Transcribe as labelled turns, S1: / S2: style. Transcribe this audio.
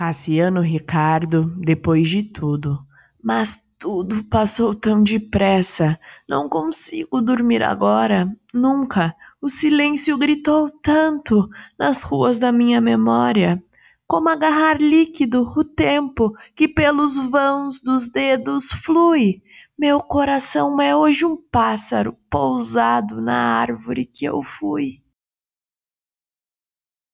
S1: Cassiano Ricardo, depois de tudo. Mas tudo passou tão depressa. Não consigo dormir agora. Nunca. O silêncio gritou tanto nas ruas da minha memória. Como agarrar líquido o tempo que pelos vãos dos dedos flui. Meu coração é hoje um pássaro pousado na árvore que eu fui.